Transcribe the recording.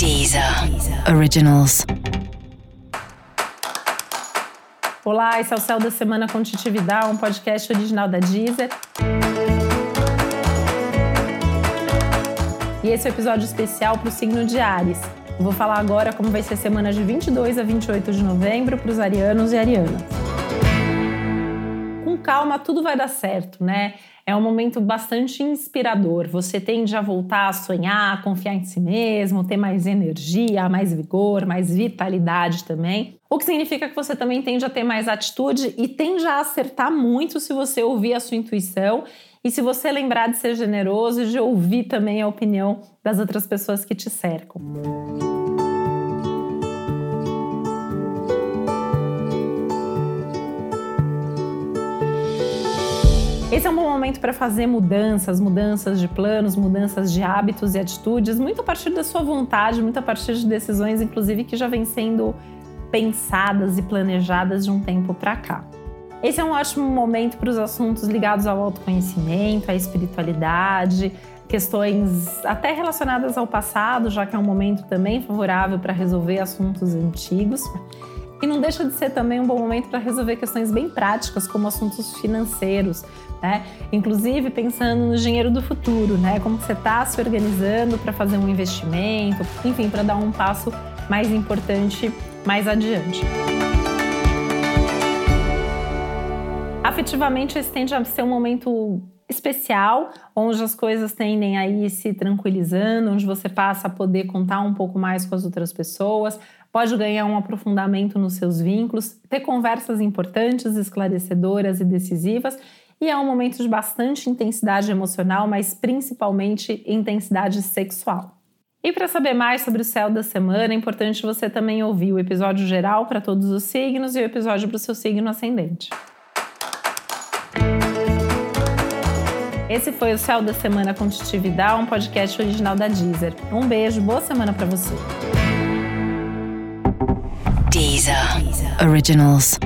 Deezer Originals. Olá, esse é o Céu da Semana com um podcast original da Deezer. E esse é o um episódio especial para o signo de Ares. Eu vou falar agora como vai ser a semana de 22 a 28 de novembro para os arianos e arianas. Calma, tudo vai dar certo, né? é um momento bastante inspirador. Você tende a voltar a sonhar, a confiar em si mesmo, ter mais energia, mais vigor, mais vitalidade também. O que significa que você também tende a ter mais atitude e tende a acertar muito se você ouvir a sua intuição e se você lembrar de ser generoso e de ouvir também a opinião das outras pessoas que te cercam. Esse é um bom momento para fazer mudanças, mudanças de planos, mudanças de hábitos e atitudes, muito a partir da sua vontade, muito a partir de decisões, inclusive, que já vêm sendo pensadas e planejadas de um tempo para cá. Esse é um ótimo momento para os assuntos ligados ao autoconhecimento, à espiritualidade, questões até relacionadas ao passado, já que é um momento também favorável para resolver assuntos antigos. E não deixa de ser também um bom momento para resolver questões bem práticas, como assuntos financeiros, né? Inclusive pensando no dinheiro do futuro, né? Como você está se organizando para fazer um investimento, enfim, para dar um passo mais importante mais adiante. Afetivamente, esse tende a ser um momento especial, onde as coisas tendem a ir se tranquilizando, onde você passa a poder contar um pouco mais com as outras pessoas, pode ganhar um aprofundamento nos seus vínculos, ter conversas importantes, esclarecedoras e decisivas. E é um momento de bastante intensidade emocional, mas principalmente intensidade sexual. E para saber mais sobre o céu da semana, é importante você também ouvir o episódio geral para todos os signos e o episódio para o seu signo ascendente. Esse foi o Céu da Semana com Titi um podcast original da Deezer. Um beijo, boa semana para você. Deezer. Originals.